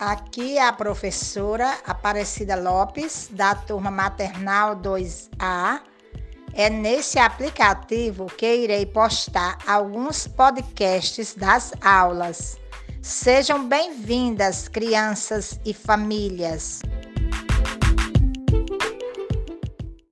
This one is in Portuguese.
Aqui é a professora Aparecida Lopes, da turma maternal 2A. É nesse aplicativo que irei postar alguns podcasts das aulas. Sejam bem-vindas, crianças e famílias.